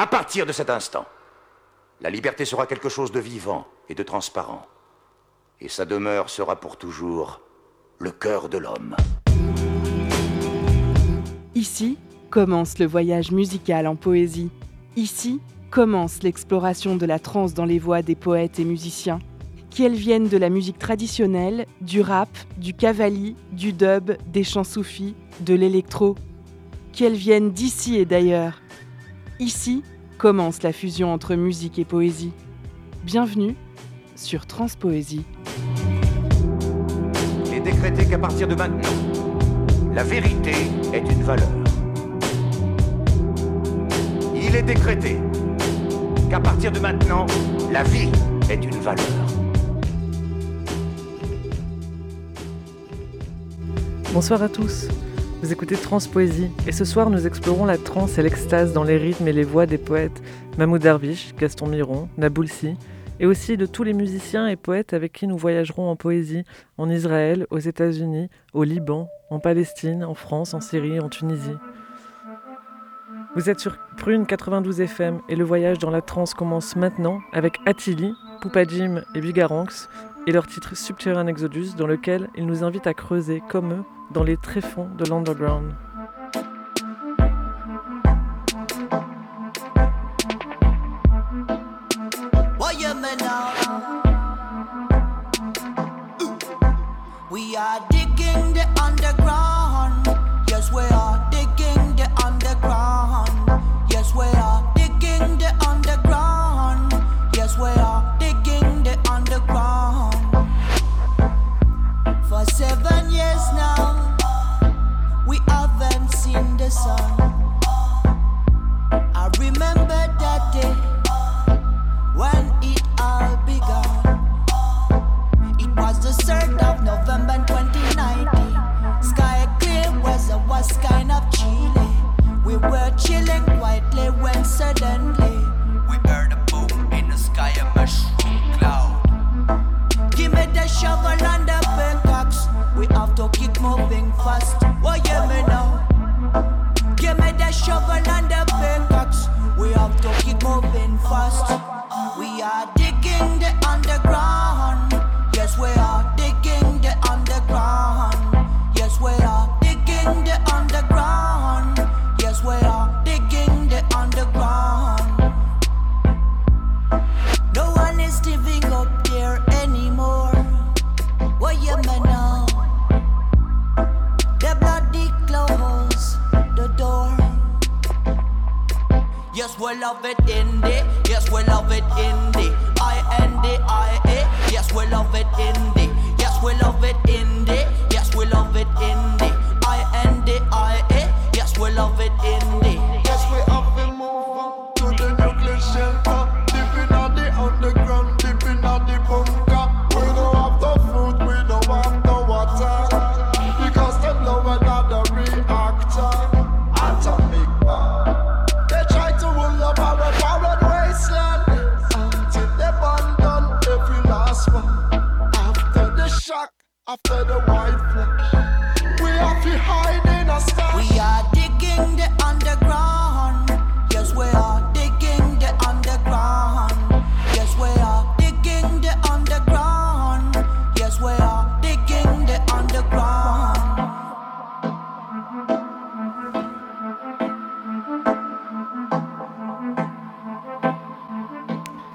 À partir de cet instant, la liberté sera quelque chose de vivant et de transparent. Et sa demeure sera pour toujours le cœur de l'homme. Ici commence le voyage musical en poésie. Ici commence l'exploration de la trance dans les voix des poètes et musiciens, qu'elles viennent de la musique traditionnelle, du rap, du cavali, du dub, des chants soufis, de l'électro, qu'elles viennent d'ici et d'ailleurs. Ici commence la fusion entre musique et poésie. Bienvenue sur Transpoésie. Il est décrété qu'à partir de maintenant, la vérité est une valeur. Il est décrété qu'à partir de maintenant, la vie est une valeur. Bonsoir à tous. Vous écoutez Transpoésie et ce soir nous explorons la trance et l'extase dans les rythmes et les voix des poètes Mahmoud Darwish, Gaston Miron, Naboulsi et aussi de tous les musiciens et poètes avec qui nous voyagerons en poésie en Israël, aux États-Unis, au Liban, en Palestine, en France, en Syrie, en Tunisie. Vous êtes sur Prune 92 FM et le voyage dans la trance commence maintenant avec Attili, Poupa Jim et Bigaranx et leur titre Subterranean Exodus dans lequel ils nous invitent à creuser comme eux dans les tréfonds de l'underground. After the white flash. We have to hide in a stash. We are digging the underground. Yes, we are digging the underground. Yes, we are digging the underground. Yes, we are digging the underground.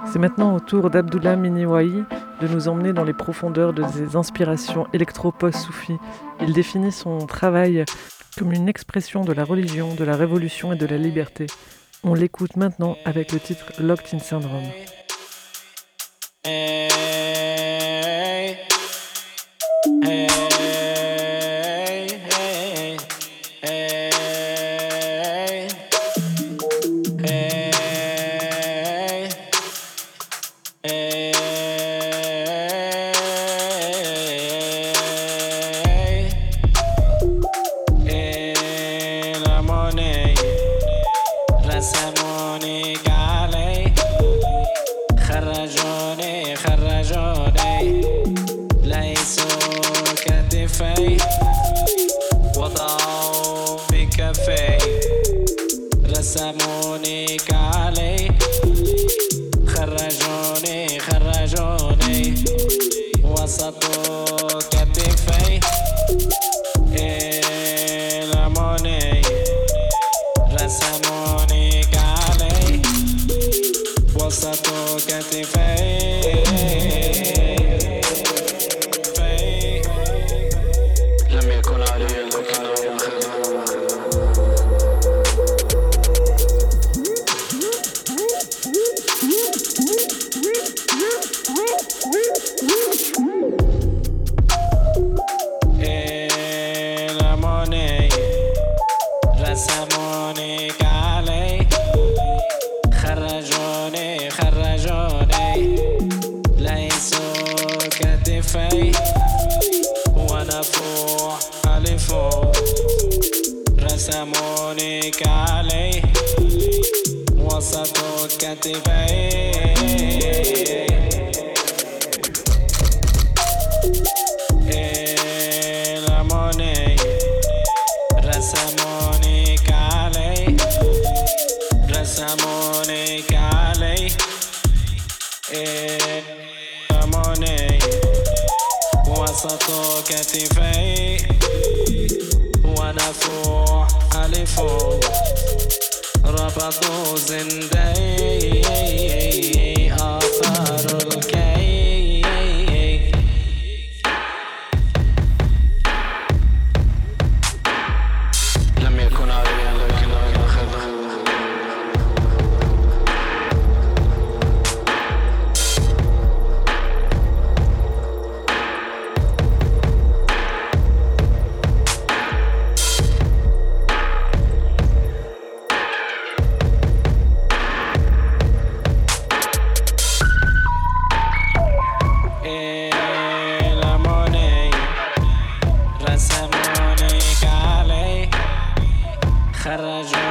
C'est maintenant au tour d'Abdullah Miniwayi de nous emmener dans les profondeurs de ses inspirations électro-post-soufis. Il définit son travail comme une expression de la religion, de la révolution et de la liberté. On l'écoute maintenant avec le titre Locked in Syndrome.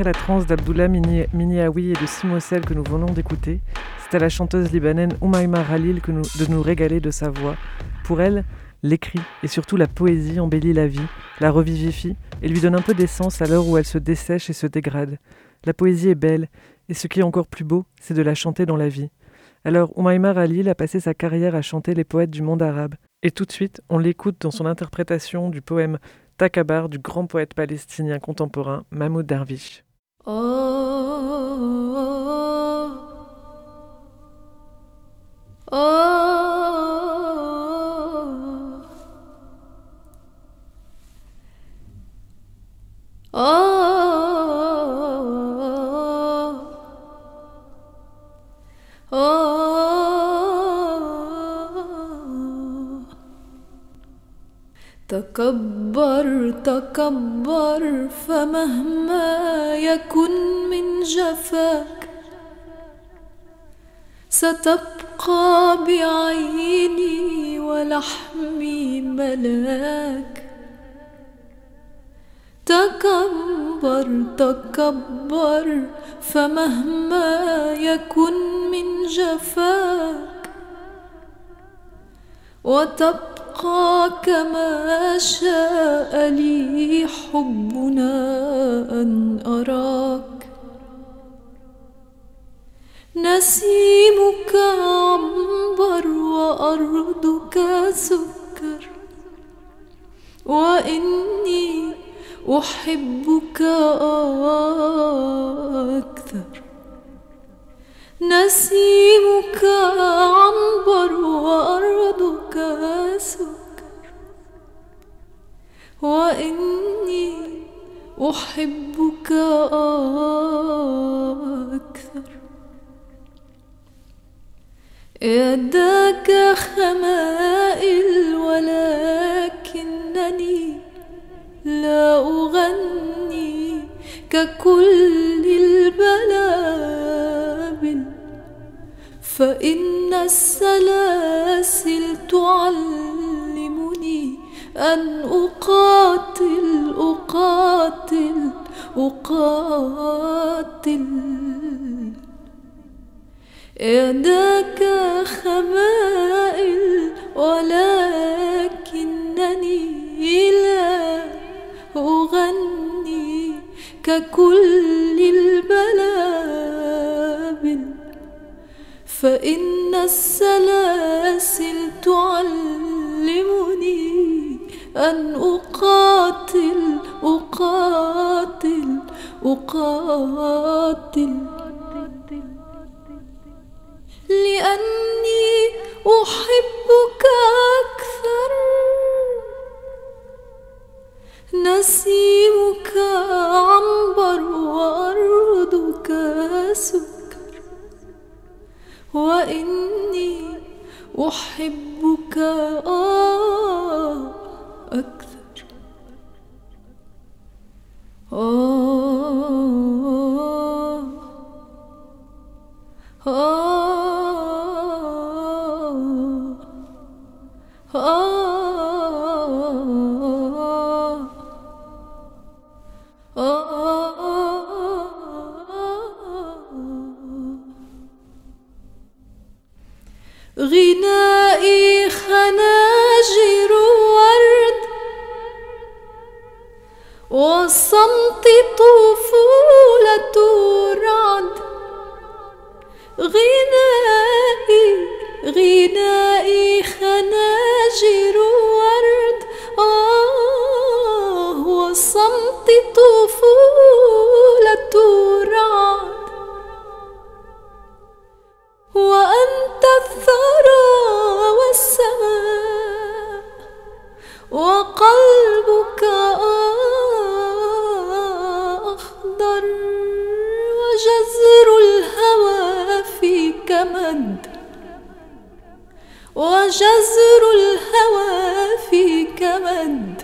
Après la transe d'Abdullah Mini- Miniaoui et de Simosel que nous venons d'écouter, c'est à la chanteuse libanaine Oumaima Khalil que nous- de nous régaler de sa voix. Pour elle, l'écrit et surtout la poésie embellit la vie, la revivifie et lui donne un peu d'essence à l'heure où elle se dessèche et se dégrade. La poésie est belle et ce qui est encore plus beau, c'est de la chanter dans la vie. Alors Oumaima Khalil a passé sa carrière à chanter les poètes du monde arabe. Et tout de suite, on l'écoute dans son interprétation du poème Takabar du grand poète palestinien contemporain Mahmoud Darwish. Oh, oh, oh. oh. تكبر تكبر فمهما يكن من جفاك ستبقى بعيني ولحمي ملاك تكبر تكبر فمهما يكن من جفاك وتبقى كما شاء لي حبنا أن أراك. نسيمك عنبر وأرضك سكر. وإني أحبك أكثر. نسيمك عنبر وأرضك سكر وإني أحبك أكثر. يداك خمائل ولكنني لا أغني ككل البلابل فإن السلاسل تعلمني أن أقاتل أقاتل أقاتل. يداك خمائل ولكنني لا ككل البلابل فإن السلاسل تعلمني أن أقاتل أقاتل أقاتل. لأني أحبك نسيمك عنبر وأرضك سكر. وإني أحبك آه أكثر. آه. آه. والصمت طفولة رعد غنائي غنائي خناجر ورد. آه والصمت طفولة رعد وأنت الثرى والسماء. وقلبك أخضر وجزر الهوى في كمد. وجزر الهوى في كمد.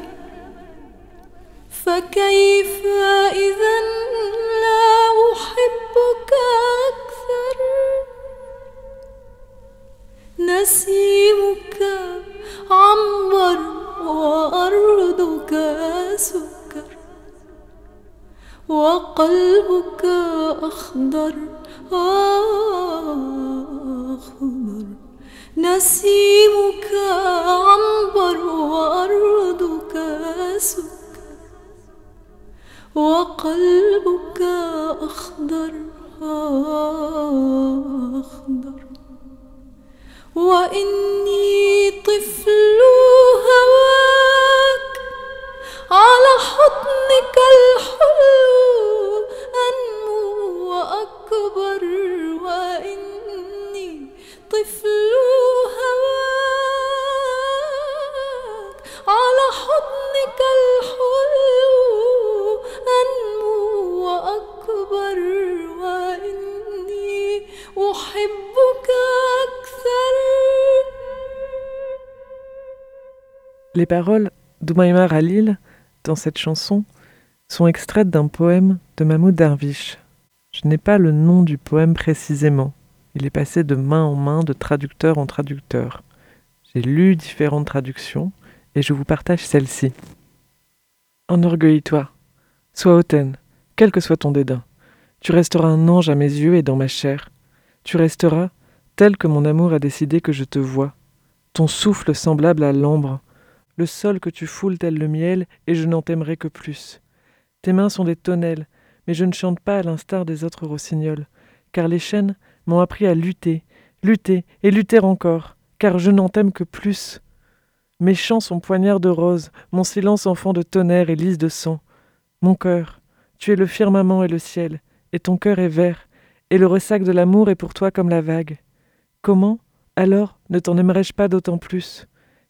فكيف إذا لا أحبك أكثر؟ نسيمك عنبر وأرضك سكر وقلبك أخضر. أخضر. نسيمك عنبر وأرضك سكر وقلبك أخضر. أخضر. وإني طفل هواك. على حضنك الحلو أنمو وأكبر وإني طفل هواك. على حضنك الحلو أنمو وأكبر وإني Les paroles d'Oumaymar Halil dans cette chanson sont extraites d'un poème de Mahmoud Darwish. Je n'ai pas le nom du poème précisément. Il est passé de main en main, de traducteur en traducteur. J'ai lu différentes traductions et je vous partage celle-ci. Enorgueillis-toi, sois hautaine, quel que soit ton dédain. Tu resteras un ange à mes yeux et dans ma chair. Tu resteras tel que mon amour a décidé que je te vois. Ton souffle semblable à l'ambre, le sol que tu foules tel le miel, et je n'en t'aimerai que plus. Tes mains sont des tonnelles, mais je ne chante pas à l'instar des autres rossignols, car les chênes m'ont appris à lutter, lutter et lutter encore, car je n'en t'aime que plus. Mes chants sont poignards de rose, mon silence enfant de tonnerre et lys de sang. Mon cœur, tu es le firmament et le ciel, et ton cœur est vert, et le ressac de l'amour est pour toi comme la vague. Comment, alors, ne t'en aimerais-je pas d'autant plus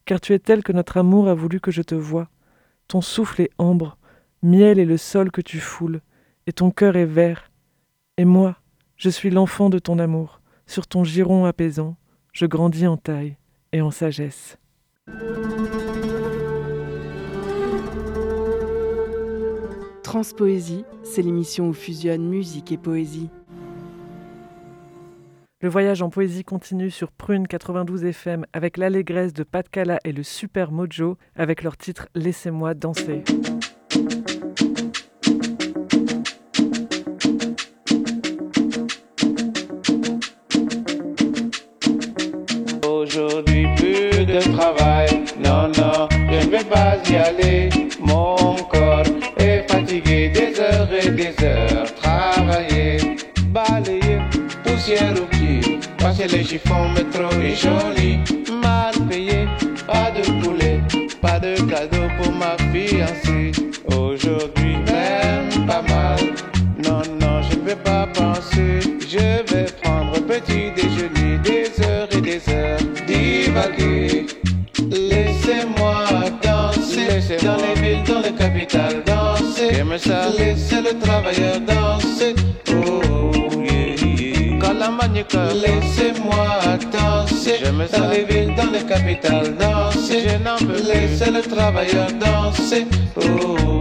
car tu es tel que notre amour a voulu que je te voie. Ton souffle est ambre, miel est le sol que tu foules, et ton cœur est vert. Et moi, je suis l'enfant de ton amour, sur ton giron apaisant, je grandis en taille et en sagesse. Transpoésie, c'est l'émission où fusionnent musique et poésie. Le voyage en poésie continue sur Prune 92 FM avec l'allégresse de Pat Cala et le super Mojo avec leur titre Laissez-moi danser. Aujourd'hui plus de travail, non non, je ne vais pas y aller. Des heures. Travailler, balayer, poussière au pied, passer Et le chiffon métro est joli, mal payé, pas de poulet, pas de cadeau pour ma fiancée. Aujourd'hui même pas mal. Non, non, je ne vais pas penser. Je vais prendre petit déjeuner, des heures et des heures, divaguer. Laissez-moi danser dans les villes, dans les capitales, danser. Laissez le travailleur Laissez-moi danser. J'aime ça, dans les villes, dans les capitales, danser. Je n'en peux laisser le travailleur danser. Oh.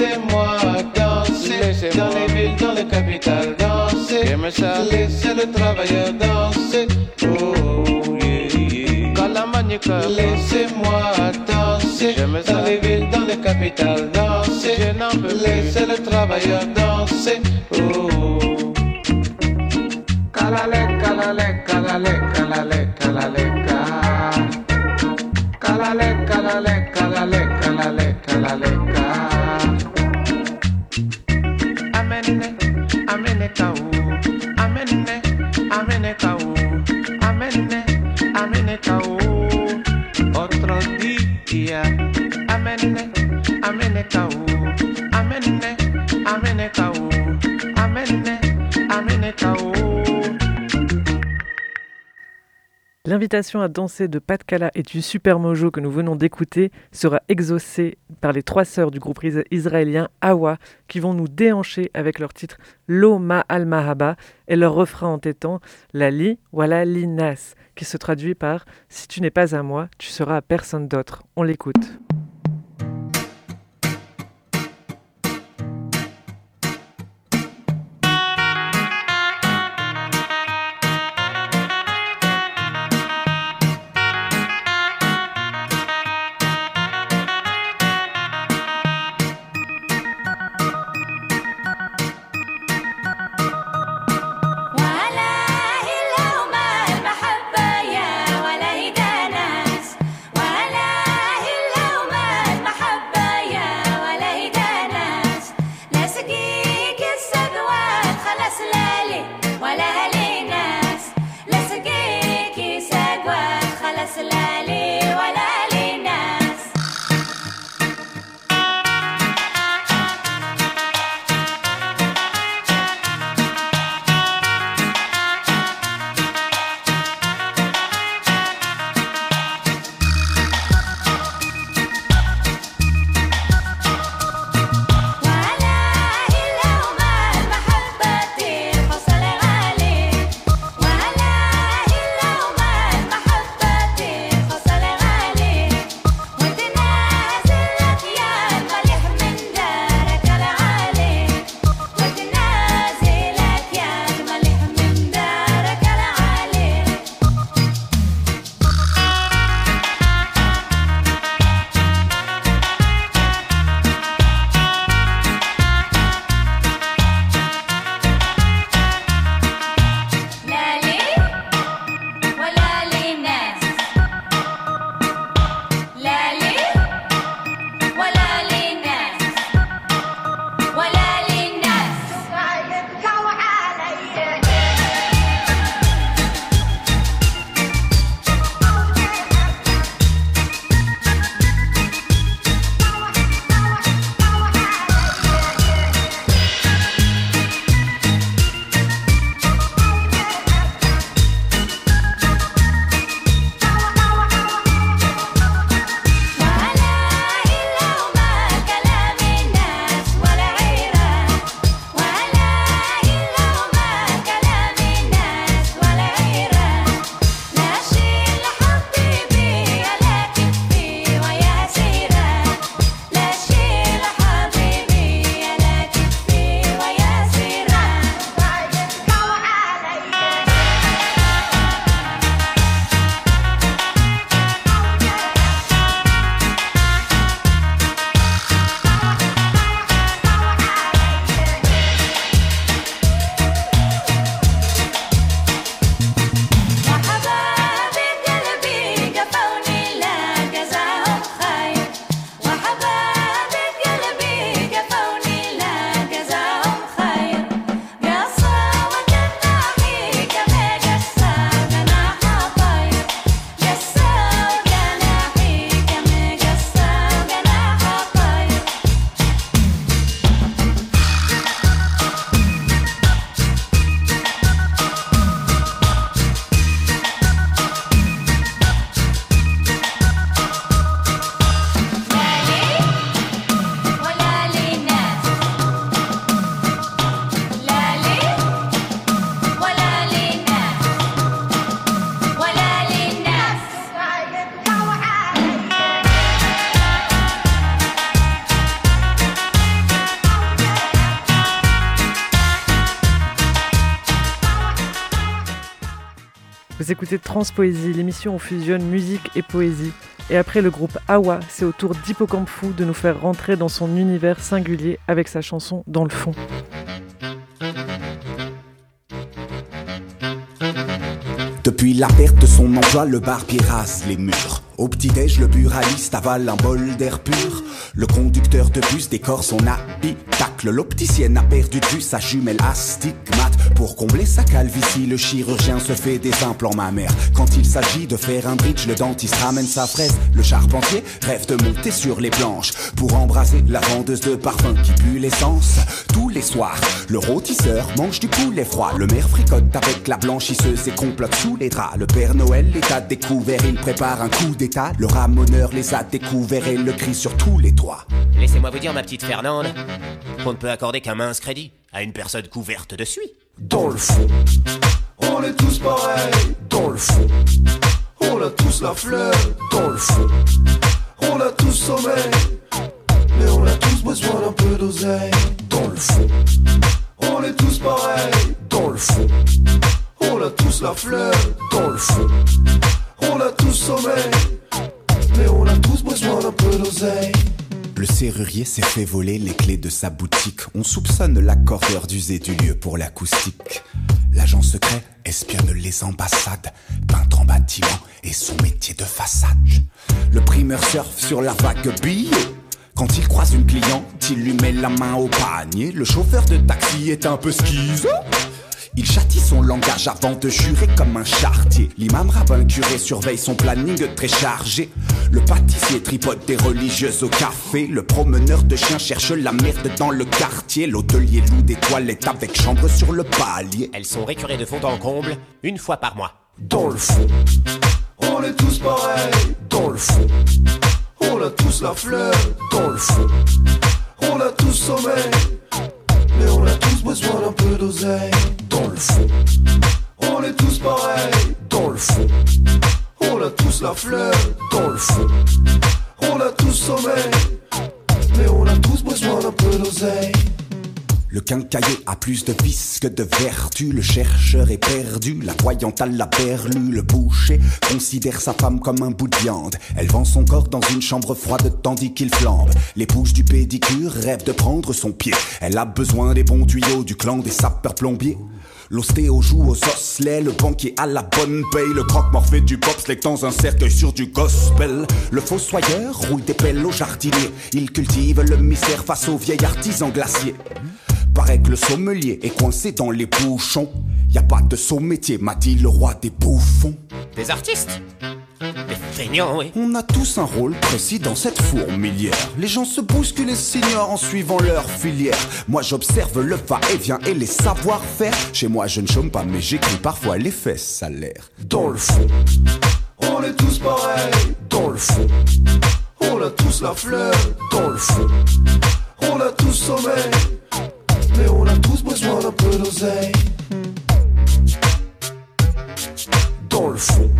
Laissez-moi danser dans les villes, dans les capitales, danser. Laissez le travailleur danser. Oh, yeah, yeah. Laissez-moi danser. Dans les villes, dans les capitales, danser. Laisser le travailleur danser. Oh. L'invitation à danser de Pat Kala et du Super Mojo que nous venons d'écouter sera exaucée par les trois sœurs du groupe is- israélien Awa qui vont nous déhancher avec leur titre Lo Ma Al Mahaba et leur refrain entêtant La Li Wala Li Nas qui se traduit par Si tu n'es pas à moi, tu seras à personne d'autre. On l'écoute. Transpoésie, l'émission où fusionne musique et poésie. Et après le groupe Awa, c'est au tour d'Hippocampe Fou de nous faire rentrer dans son univers singulier avec sa chanson Dans le fond. Depuis la perte de son emploi, le barbier rase les murs. Au petit-déj, le buraliste avale un bol d'air pur. Le conducteur de bus décore son habitacle. L'opticienne a perdu vue sa jumelle astigmate. Pour combler sa calvitie, le chirurgien se fait des implants mammaires. Quand il s'agit de faire un bridge, le dentiste ramène sa fraise. Le charpentier rêve de monter sur les planches pour embraser la vendeuse de parfum qui pue l'essence. Tous les soirs, le rôtisseur mange du poulet froid. Le maire fricote avec la blanchisseuse et complote sous les draps. Le Père Noël les a découverts, il prépare un coup d'état. Le ramoneur les a découverts et le crie sur tous les toits. Laissez-moi vous dire, ma petite Fernande, qu'on ne peut accorder qu'un mince crédit à une personne couverte de suie. Dans le fond, on est tous pareils. Dans le fond, on a tous la fleur. Dans le fond, on a tous sommeil. Mais on a tous besoin d'un peu d'oseille. Dans le fond, on est tous pareils. Dans le fond, on a tous la fleur. Dans le fond, on a tous sommeil. Mais on a tous besoin d'un peu d'oseille. Le serrurier s'est fait voler les clés de sa boutique. On soupçonne l'accordeur d'user du lieu pour l'acoustique. L'agent secret espionne les ambassades, peintre en bâtiment et son métier de façade. Le primeur surfe sur la vague billet. Quand il croise une cliente, il lui met la main au panier. Le chauffeur de taxi est un peu schizo. Il châtie son langage avant de jurer comme un chartier. L'imam rabbin curé surveille son planning très chargé. Le pâtissier tripote des religieuses au café. Le promeneur de chiens cherche la merde dans le quartier. L'hôtelier loue des toilettes avec chambre sur le palier. Elles sont récurées de fond en comble une fois par mois. Dans le fond, on est tous pareils. Dans le fond, on a tous la fleur. Dans le fond, on a tous sommeil. Tous besoin d'un peu d'oseille. Dans le fond, on est tous pareils. Dans le fond, on a tous la fleur. Dans le fond, on a tous sommeil. Mais on a tous besoin d'un peu d'oseille. Le quincailler a plus de vices que de vertu. Le chercheur est perdu, la voyante a la perlue. Le boucher considère sa femme comme un bout de viande. Elle vend son corps dans une chambre froide tandis qu'il flambe. L'épouse du pédicure rêve de prendre son pied. Elle a besoin des bons tuyaux du clan des sapeurs plombiers. L'ostéo joue aux osselets, le banquier à la bonne paye, le croque-mort fait du bobsleigh dans un cercueil sur du gospel. Le fossoyeur roule des pelles au jardinier, il cultive le mystère face au vieil artisan glacier. Paraît que le sommelier est coincé dans les bouchons. Y a pas de saut métier, m'a dit le roi des bouffons. Des artistes? Des feignants, oui. On a tous un rôle précis dans cette fourmilière. Les gens se bousculent et s'ignorent en suivant leur filière. Moi j'observe le va-et-vient et les savoir-faire. Chez moi je ne chôme pas, mais j'écris parfois les fesses salaires. Dans le fond, on est tous pareils. Dans le fond, on a tous la fleur. Dans le fond, on a tous sommeil. Mais on a tous besoin d'un peu d'oseille. Dans le fond,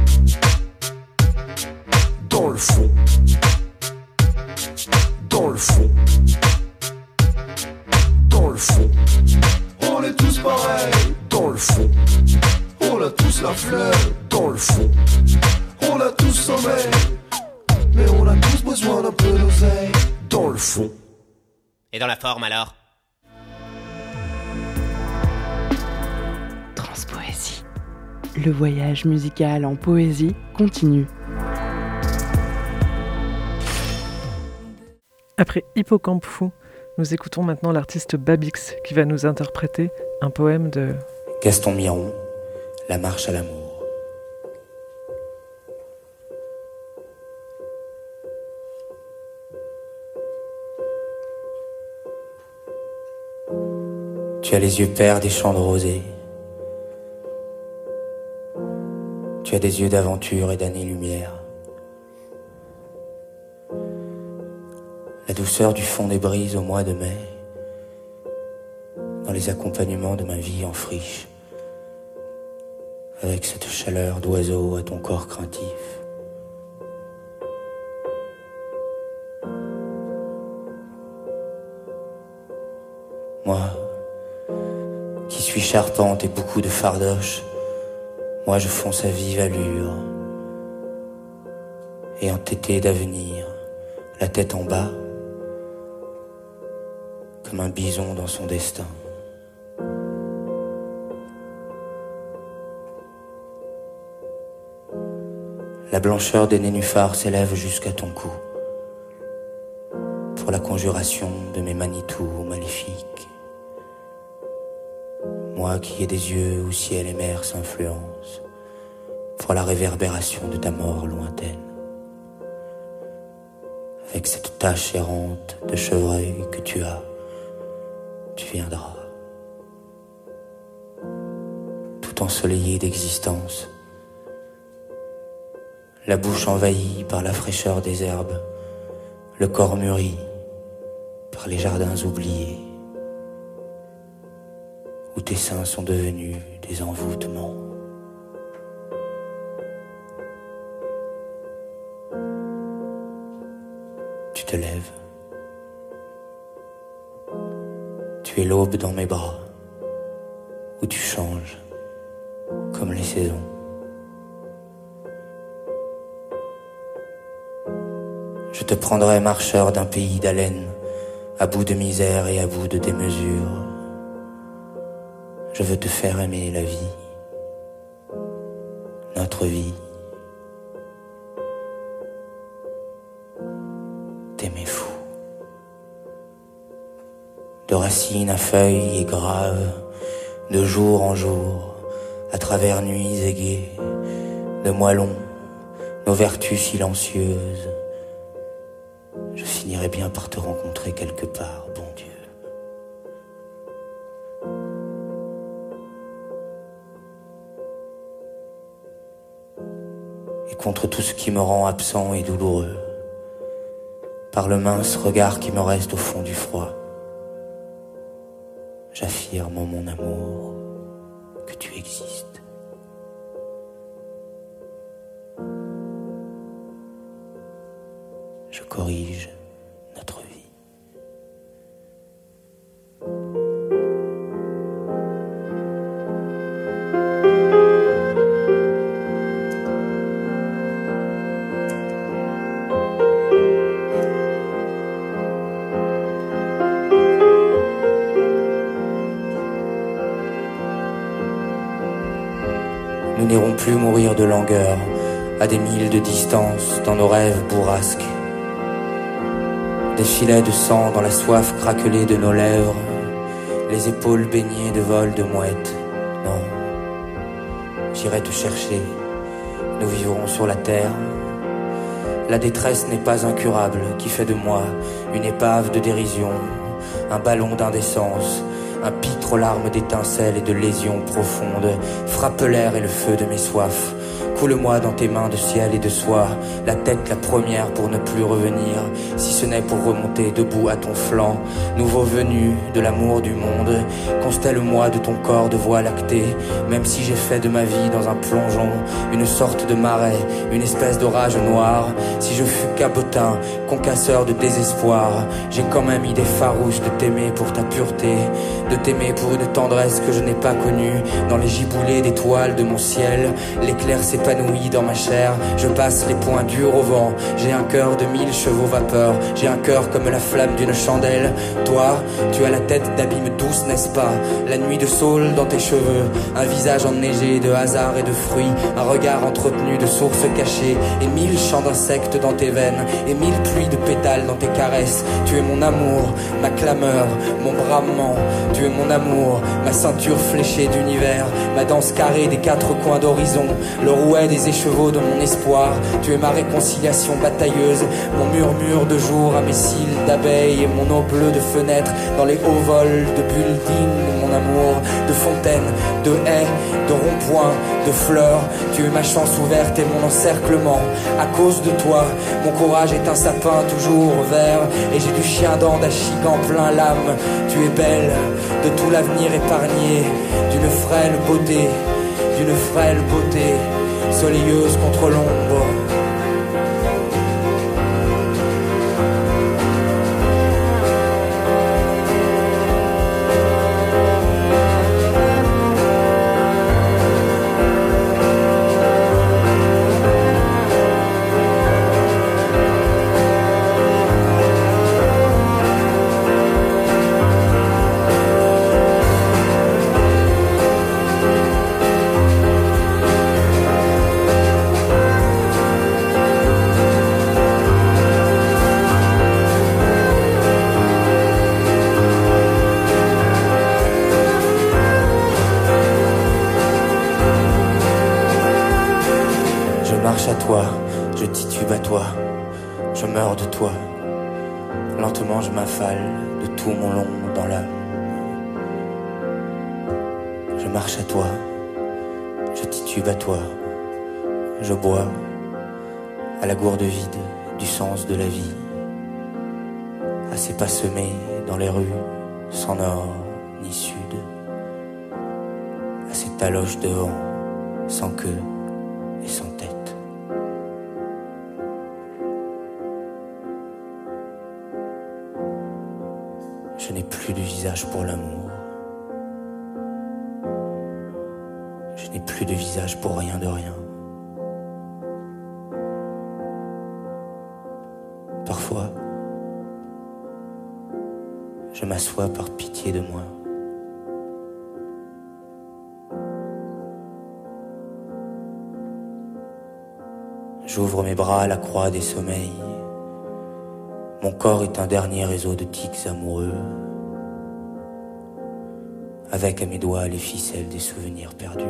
dans le fond, dans le fond, dans le fond, on est tous pareils. Dans le fond, on a tous la fleur. Dans le fond, on a tous sommeil. Mais on a tous besoin d'un peu d'oseille. Dans le fond. Et dans la forme alors? Transpoésie. Le voyage musical en poésie continue. Après Hippocampe Fou, nous écoutons maintenant l'artiste Babix qui va nous interpréter un poème de Gaston Miron, La marche à l'amour. Tu as les yeux pères des champs de rosée. Tu as des yeux d'aventure et d'année-lumière. La douceur du fond des brises au mois de mai, dans les accompagnements de ma vie en friche, avec cette chaleur d'oiseau à ton corps craintif. Moi, qui suis charpente et beaucoup de fardoche, Moi je fonce à vive allure et entêté d'avenir, la tête en bas, comme un bison dans son destin. La blancheur des nénuphars s'élève jusqu'à ton cou pour la conjuration de mes Manitou maléfiques. Moi qui ai des yeux où ciel et mer s'influencent pour la réverbération de ta mort lointaine. Avec cette tache errante de chevreuil que tu as, tu viendras. Tout ensoleillé d'existence, la bouche envahie par la fraîcheur des herbes, le corps mûri par les jardins oubliés, où tes seins sont devenus des envoûtements. Tu te lèves. Tu es l'aube dans mes bras, où tu changes, comme les saisons. Je te prendrai marcheur d'un pays d'haleine, à bout de misère et à bout de démesure. Je veux te faire aimer la vie, notre vie. T'aimer fou. De racine à feuilles et grave, de jour en jour, à travers nuits aiguës, de moellons, nos vertus silencieuses. Je finirai bien par te rencontrer quelque part, bon Dieu. Contre tout ce qui me rend absent et douloureux, par le mince regard qui me reste au fond du froid, j'affirme en mon amour que tu existes. Je corrige n'irons plus mourir de langueur à des milles de distance dans nos rêves bourrasques. Des filets de sang dans la soif craquelée de nos lèvres, les épaules baignées de vol de mouettes. Non, j'irai te chercher, nous vivrons sur la terre. La détresse n'est pas incurable, qui fait de moi une épave de dérision, un ballon d'indécence, un pitre larmes d'étincelles et de lésions profondes. Frappe l'air et le feu de mes soifs. Coule-moi dans tes mains de ciel et de soie, la tête la première pour ne plus revenir, si ce n'est pour remonter debout à ton flanc, nouveau venu de l'amour du monde. Constelle-moi de ton corps de voie lactée, même si j'ai fait de ma vie dans un plongeon, une sorte de marais, une espèce d'orage noir. Si je fus cabotin, concasseur de désespoir, j'ai quand même idée farouche de t'aimer pour ta pureté, de t'aimer pour une tendresse que je n'ai pas connue, dans les giboulées d'étoiles de mon ciel, l'éclair dans ma chair, je passe les poings durs au vent, j'ai un cœur de mille chevaux vapeur, j'ai un cœur comme la flamme d'une chandelle, toi, tu as la tête d'abîme douce, n'est-ce pas, la nuit de saule dans tes cheveux, un visage enneigé de hasard et de fruits, un regard entretenu de sources cachées, et mille chants d'insectes dans tes veines, et mille pluies de pétales dans tes caresses, tu es mon amour, ma clameur, mon bramement, tu es mon amour, ma ceinture fléchée d'univers, ma danse carrée des quatre coins d'horizon, le rouet des écheveaux de mon espoir. Tu es ma réconciliation batailleuse, mon murmure de jour à mes cils d'abeilles et mon eau bleue de fenêtre dans les hauts vols de buildings, mon amour, de fontaines, de haies, de ronds-points, de fleurs. Tu es ma chance ouverte et mon encerclement. À cause de toi, mon courage est un sapin toujours vert et j'ai du chien dent d'Achig en plein lame. Tu es belle, de tout l'avenir épargné, d'une frêle beauté, d'une frêle beauté soleilleuse contre l'ombre. Ces taloches de vent sans queue et sans tête. Je n'ai plus de visage pour l'amour. Je n'ai plus de visage pour rien de rien. Parfois, je m'assois par pitié de moi. J'ouvre mes bras à la croix des sommeils. Mon corps est un dernier réseau de tics amoureux, avec à mes doigts les ficelles des souvenirs perdus.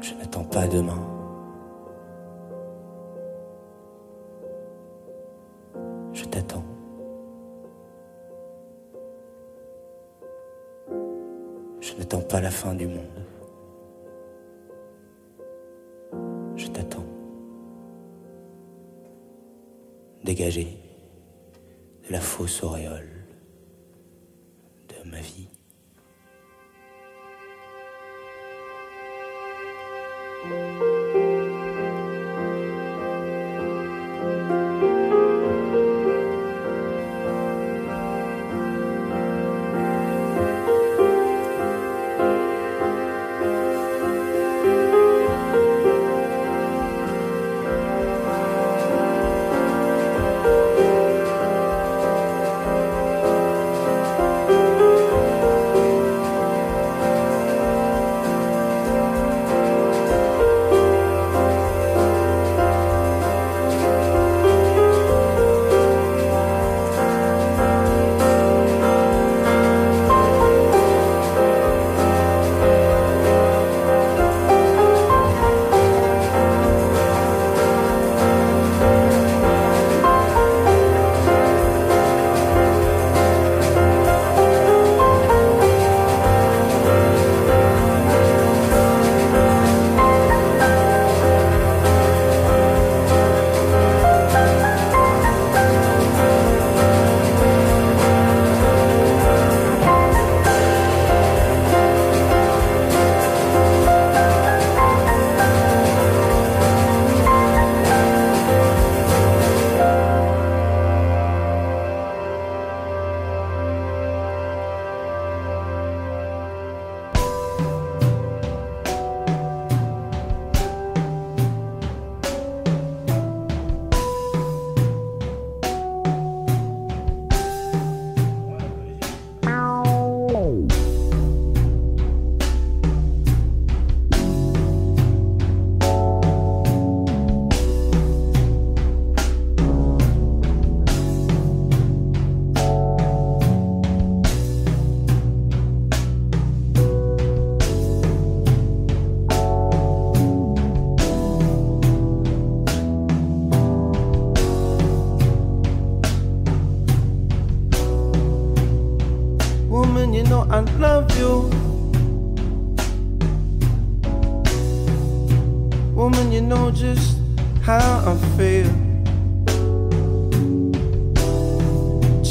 Je n'attends pas demain.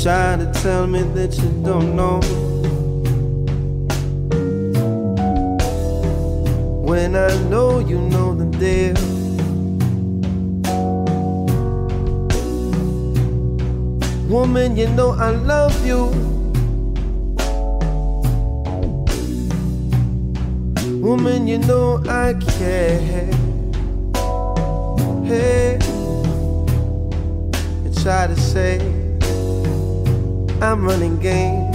Try to tell me that you don't know. When I know you know the deal. Woman, you know I love you. Woman, you know I care. Hey, you try to say I'm running game.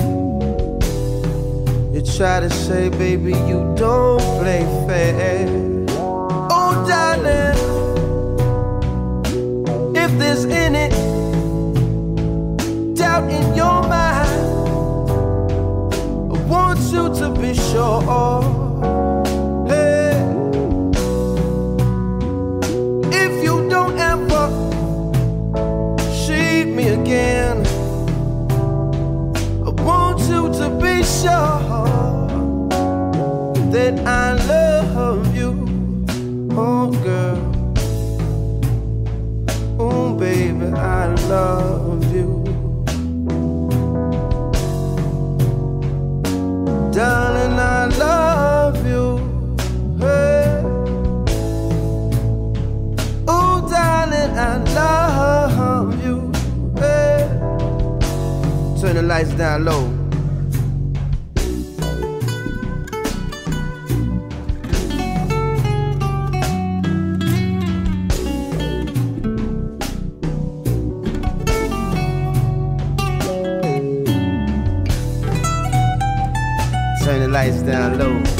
You try to say, baby, you don't play fair. Oh, darling, if there's any doubt in your mind, I want you to be sure. that I love you, oh girl. Oh baby, I love you. Darling, I love you. Hey. Oh darling, I love you. Hey. Turn the lights down low. Turn the lights down low.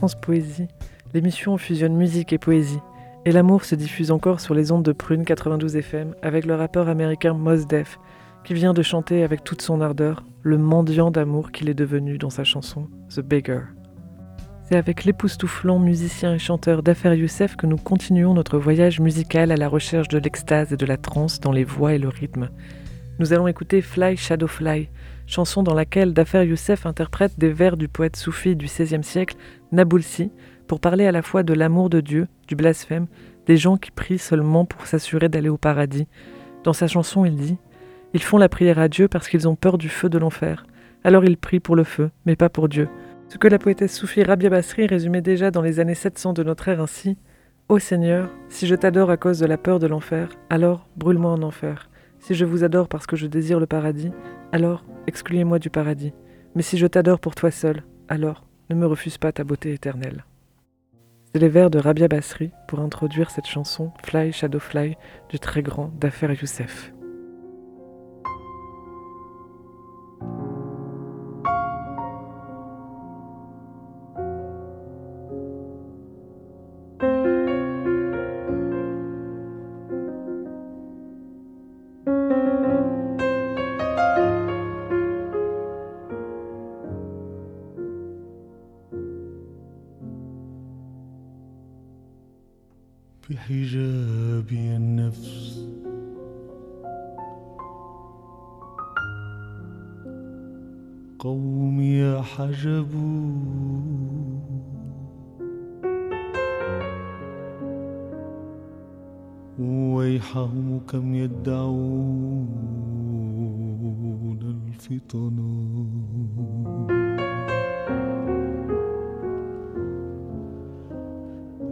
Transpoésie, l'émission fusionne musique et poésie. Et l'amour se diffuse encore sur les ondes de Prune 92 FM avec le rappeur américain Mos Def, qui vient de chanter avec toute son ardeur le mendiant d'amour qu'il est devenu dans sa chanson The Beggar. C'est avec l'époustouflant musicien et chanteur Dafer Youssef que nous continuons notre voyage musical à la recherche de l'extase et de la transe dans les voix et le rythme. Nous allons écouter Fly Shadow Fly, chanson dans laquelle Dafer Youssef interprète des vers du poète soufi du XVIe siècle, Naboulsi, pour parler à la fois de l'amour de Dieu, du blasphème, des gens qui prient seulement pour s'assurer d'aller au paradis. Dans sa chanson, il dit Ils font la prière à Dieu parce qu'ils ont peur du feu de l'enfer. Alors ils prient pour le feu, mais pas pour Dieu. Ce que la poétesse soufie Rabia Basri résumait déjà dans les années 700 de notre ère ainsi Ô Seigneur, si je t'adore à cause de la peur de l'enfer, alors brûle-moi en enfer. Si je vous adore parce que je désire le paradis, alors excluez-moi du paradis. Mais si je t'adore pour toi seul, alors ne me refuse pas ta beauté éternelle. C'est les vers de Rabia Basri pour introduire cette chanson Fly Shadow Fly du très grand Dafer Youssef. بحجاب النفس. قومي حجبوا ويحهم كم يدعون الفطنا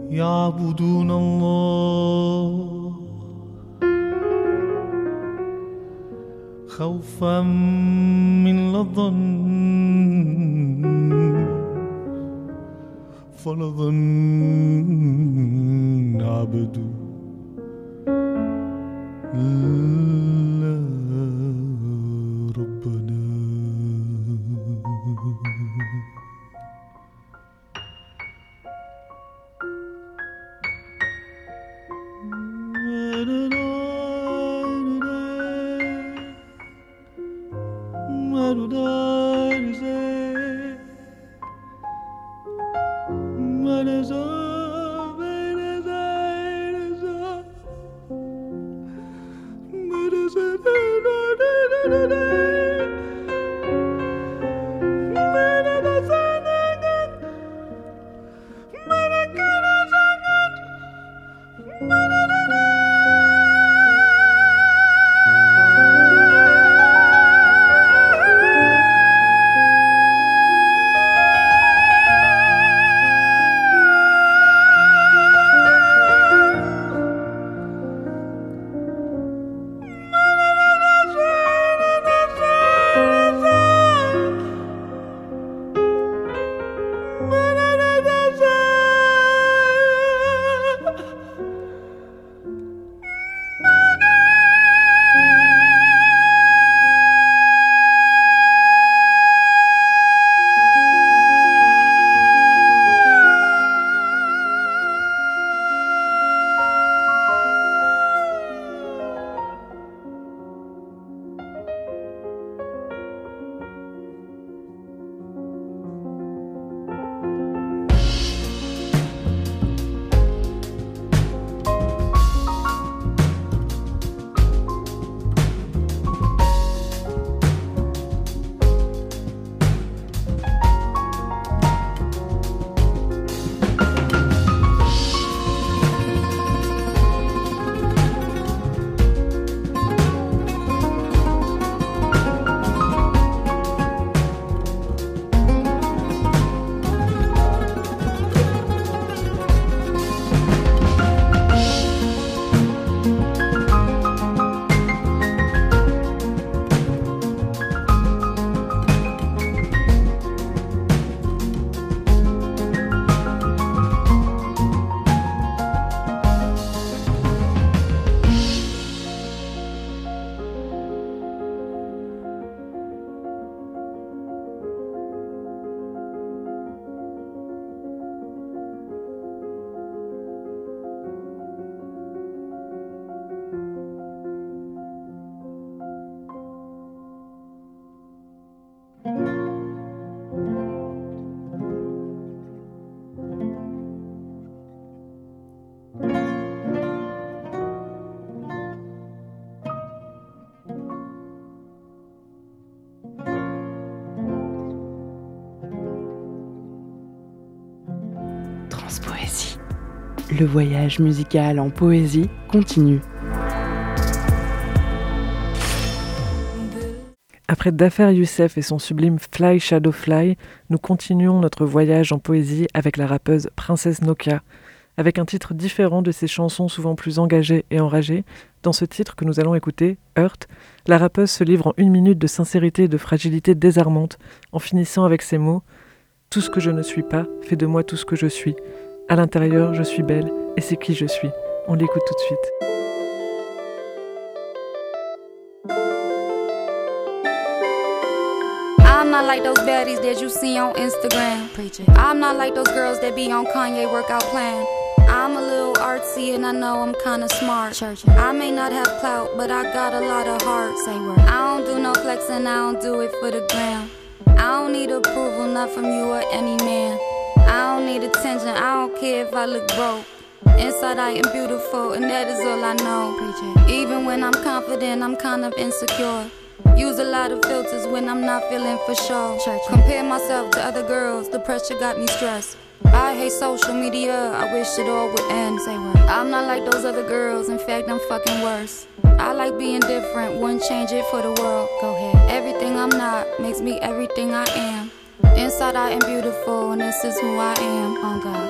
يعبدون الله. خوفا من لظن فلظن عبدوا Le voyage musical en poésie continue. Après Dafer Youssef et son sublime Fly Shadow Fly, nous continuons notre voyage en poésie avec la rappeuse Princesse Nokia. Avec un titre différent de ses chansons souvent plus engagées et enragées, dans ce titre que nous allons écouter, Heart, la rappeuse se livre en une minute de sincérité et de fragilité désarmante, en finissant avec ces mots Tout ce que je ne suis pas fait de moi tout ce que je suis. À l'intérieur, je suis belle et c'est qui je suis. On l'écoute tout de suite. I'm not like those baddies that you see on Instagram. I'm not like those girls that be on Kanye workout plan. I'm a little artsy and I know I'm kinda smart. Churchin'. I may not have clout, but I got a lot of heart. Say word. I don't do no flexing, I don't do it for the gram. I don't need approval, not from you or any man. I don't need attention, I don't care if I look broke. Inside I am beautiful, and that is all I know. Even when I'm confident, I'm kind of insecure. Use a lot of filters when I'm not feeling for sure. Compare myself to other girls, the pressure got me stressed. I hate social media, I wish it all would end. I'm not like those other girls, in fact, I'm fucking worse. I like being different, wouldn't change it for the world. Go ahead. Everything I'm not makes me everything I am. Inside I am beautiful, and this is who I am. On God.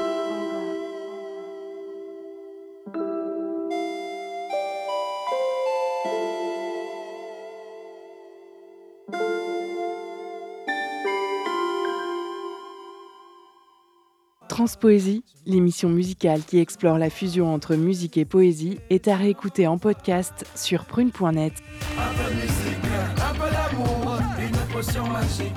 Transpoésie, l'émission musicale qui explore la fusion entre musique et poésie, est à réécouter en podcast sur prune.net. Un peu de musique, un peu d'amour, une potion magique.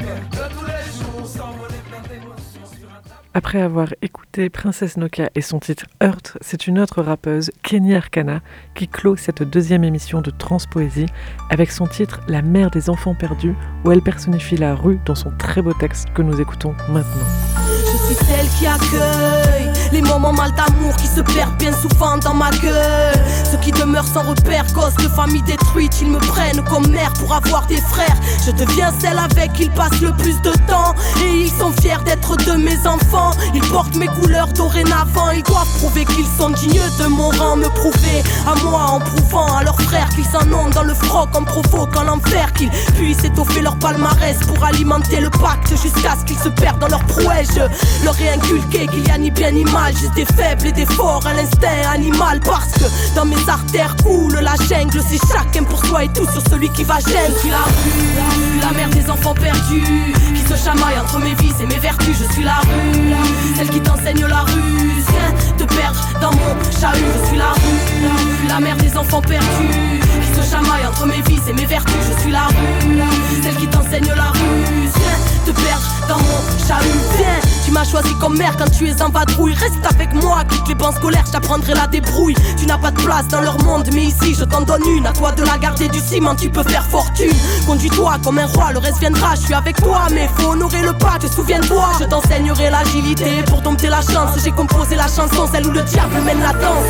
Après avoir écouté Princesse Nokia et son titre Heart, c'est une autre rappeuse, Kenny Arcana, qui clôt cette deuxième émission de Transpoésie avec son titre La mère des enfants perdus, où elle personnifie la rue dans son très beau texte que nous écoutons maintenant. Je suis celle qui accueille des moments mal d'amour qui se perdent bien souvent dans ma gueule. Ceux qui demeurent sans repère, gosses de famille détruite, ils me prennent comme mère pour avoir des frères. Je deviens celle avec qui ils passent le plus de temps. Et ils sont fiers d'être de mes enfants. Ils portent mes couleurs dorénavant. Ils doivent prouver qu'ils sont dignes de mon rang. Me prouver à moi en prouvant à leurs frères qu'ils en ont dans le froc en provoquant l'enfer. Qu'ils puissent étoffer leur palmarès pour alimenter le pacte jusqu'à ce qu'ils se perdent dans leur prouesse. Leur ai inculqué qu'il y a ni bien ni mal, juste des faibles et des forts à l'instinct animal. Parce que dans mes artères coule la jungle. C'est chacun pour soi et tout sur celui qui va gêner. Je suis la rue, la mère des enfants perdus qui se chamaille entre mes vices et mes vertus. Je suis la rue, celle qui t'enseigne la ruse. Viens te perdre dans mon chahut. Je suis la rue, la mère des enfants perdus qui se chamaille entre mes vices et mes vertus. Je suis la rue, celle qui t'enseigne la ruse. Te perdre dans mon chahut. Viens, tu m'as choisi comme mère quand tu es en vadrouille. Reste avec moi, quitte les bancs scolaires, je t'apprendrai la débrouille. Tu n'as pas de place dans leur monde, mais ici je t'en donne une. À toi de la garder du ciment, tu peux faire fortune. Conduis-toi comme un roi, le reste viendra. Je suis avec toi, mais faut honorer le pas. Te souviens-toi, je t'enseignerai l'agilité pour dompter la chance. J'ai composé la chanson, celle où le diable mène la danse.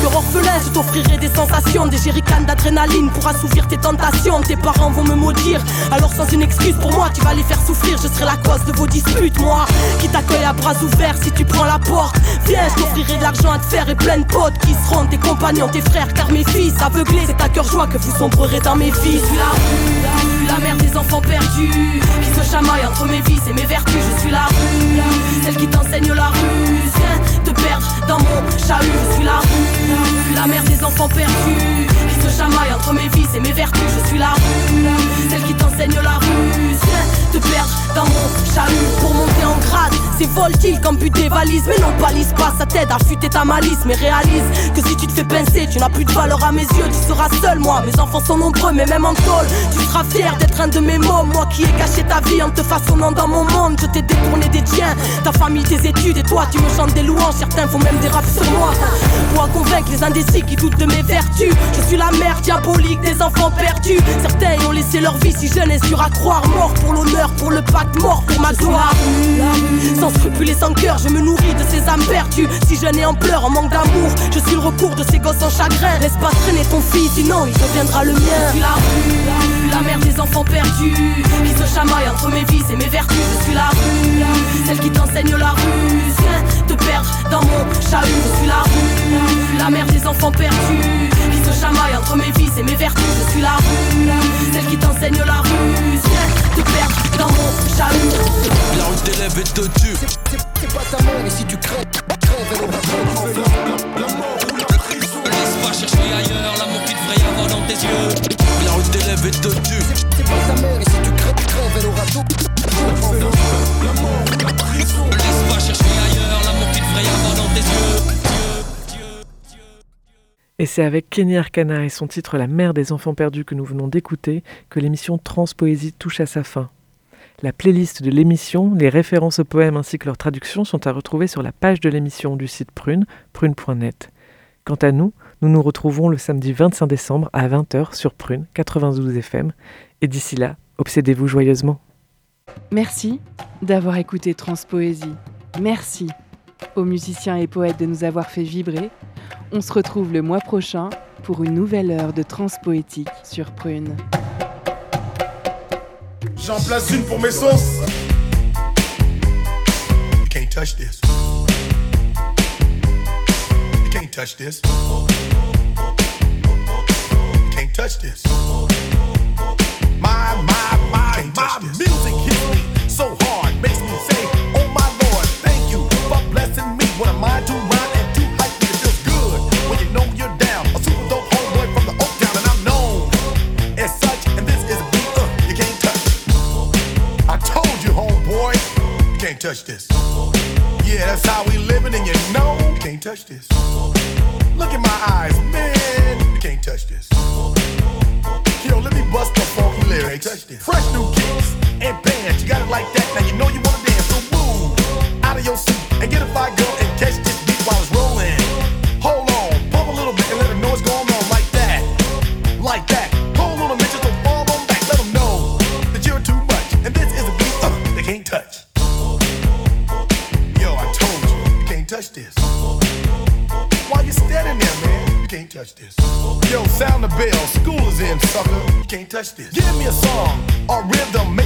Cœur orphelin, je t'offrirai des sensations, des jerrycans d'adrénaline pour assouvir tes tentations. Tes parents vont me maudire, alors sans une excuse pour moi, tu vas les faire souffrir. Je serai la cause de vos disputes, moi qui t'accueille à bras ouverts si tu prends la porte. Viens, je t'offrirai de l'argent à te faire et plein de potes qui seront tes compagnons, tes frères, car mes fils aveuglés, c'est à cœur joie que vous sombrerez dans mes vies. Je suis la rue, la mère des enfants perdus qui se chamaille entre mes vices et mes vertus. Je suis la rue, celle qui t'enseigne la ruse. Viens te perdre dans mon chahut. Je suis la rue, la mère des enfants perdus qui se chamaille entre mes vices et mes vertus. Je suis la rue, celle qui t'enseigne la ruse. Te perdre dans mon chahut pour monter en grade. C'est voltile comme but des valises, mais non palise pas, ça t'aide à fuiter ta malice. Mais réalise que si tu te fais pincer, tu n'as plus de valeur à mes yeux, tu seras seul. Moi, mes enfants sont nombreux, mais même en tôle, tu seras fier d'être un de mes mômes. Moi qui ai caché ta vie en te façonnant dans mon monde, je t'ai détourné des tiens, ta famille, tes études, et toi, tu me chantes des louanges. Certains font même des raps sur moi pour convaincre les indécis qui doutent de mes vertus. Je suis la mère diabolique des enfants perdus. Certains ont laissé leur vie si jeune et sur à croire, mort pour l'honneur, pour le pacte, mort pour ma gloire. Sans scrupules et sans cœur, je me nourris de ces âmes perdues. Si jeune et en pleurs, en manque d'amour, je suis le recours de ces gosses en chagrin. Laisse pas traîner ton fils, sinon il deviendra le mien. Je suis la rue, la mère des enfants perdus, qui se chamaille entre mes vices et mes vertus. Je suis la rue, celle qui t'enseigne la ruse. Te perdre dans mon chahut. Je suis la rue, la mère des enfants perdus, qui se chamaille entre mes vices et mes vertus. Je suis la rue, celle qui t'enseigne la ruse. Te perdre dans mon chahut. La rue t'élève et te tue. C'est pas ta mère et si tu crèves Et c'est avec Kenny Arcana et son titre La mère des enfants perdus que nous venons d'écouter que l'émission Transpoésie touche à sa fin. La playlist de l'émission, les références aux poèmes ainsi que leurs traductions sont à retrouver sur la page de l'émission du site Prune, prune.net. Quant à nous, nous nous retrouvons le samedi 25 décembre à 20h sur Prune 92 FM. Et d'ici là, obsédez-vous joyeusement. Merci d'avoir écouté Transpoésie. Merci aux musiciens et poètes de nous avoir fait vibrer. On se retrouve le mois prochain pour une nouvelle heure de transpoétique sur Prune. J'en place une pour mes sauces. You can't touch this. You can't touch this. You can't touch this. My, my, my, my music can't touch this. Yeah, that's how we living, and you know you can't touch this. Look in my eyes, man, you can't touch this. Yo, let me bust the funky lyrics. Fresh new kicks and bands, you got it like that. Now you know you wanna dance, so move out of your seat and get a fire can't touch this. Give me a song or rhythm,